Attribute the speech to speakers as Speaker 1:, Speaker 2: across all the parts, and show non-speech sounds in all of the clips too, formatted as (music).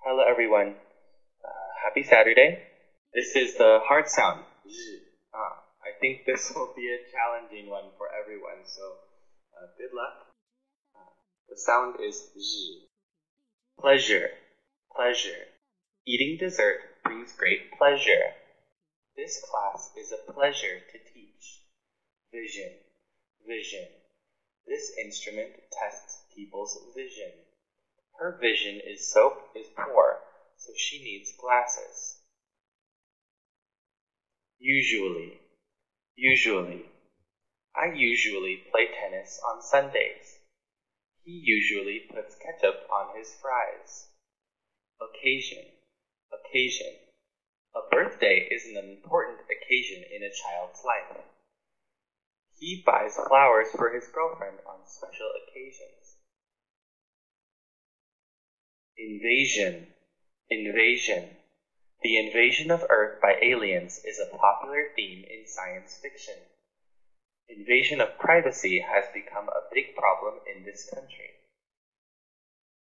Speaker 1: Hello, everyone. Uh, happy Saturday. This is the hard sound. Uh, I think this (laughs) will be a challenging one for everyone, so uh, good luck. Uh, the sound is zhi. Pleasure, pleasure. Eating dessert brings great pleasure. This class is a pleasure to teach. Vision, vision. This instrument tests people's vision. Her vision is so is poor, so she needs glasses. Usually, usually. I usually play tennis on Sundays. He usually puts ketchup on his fries. Occasion, occasion. A birthday is an important occasion in a child's life. He buys flowers for his girlfriend on special occasions. Invasion, invasion. The invasion of Earth by aliens is a popular theme in science fiction. Invasion of privacy has become a big problem in this country.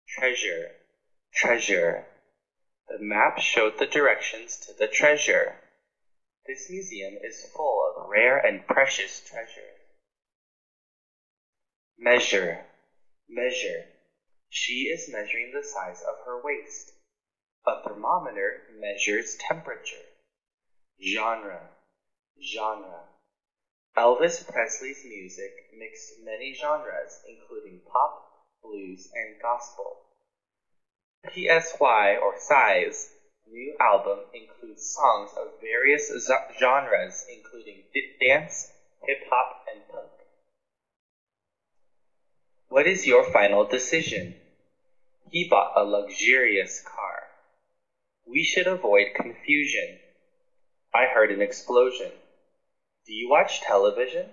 Speaker 1: Treasure, treasure. The map showed the directions to the treasure. This museum is full of rare and precious treasure. Measure, measure. She is measuring the size of her waist. A thermometer measures temperature. Genre, genre. Elvis Presley's music mixed many genres, including pop, blues, and gospel. PSY or Psy's new album includes songs of various genres, including dance, hip hop, and. What is your final decision? He bought a luxurious car. We should avoid confusion. I heard an explosion. Do you watch television?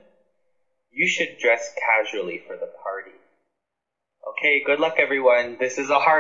Speaker 1: You should dress casually for the party. Okay, good luck everyone. This is a hard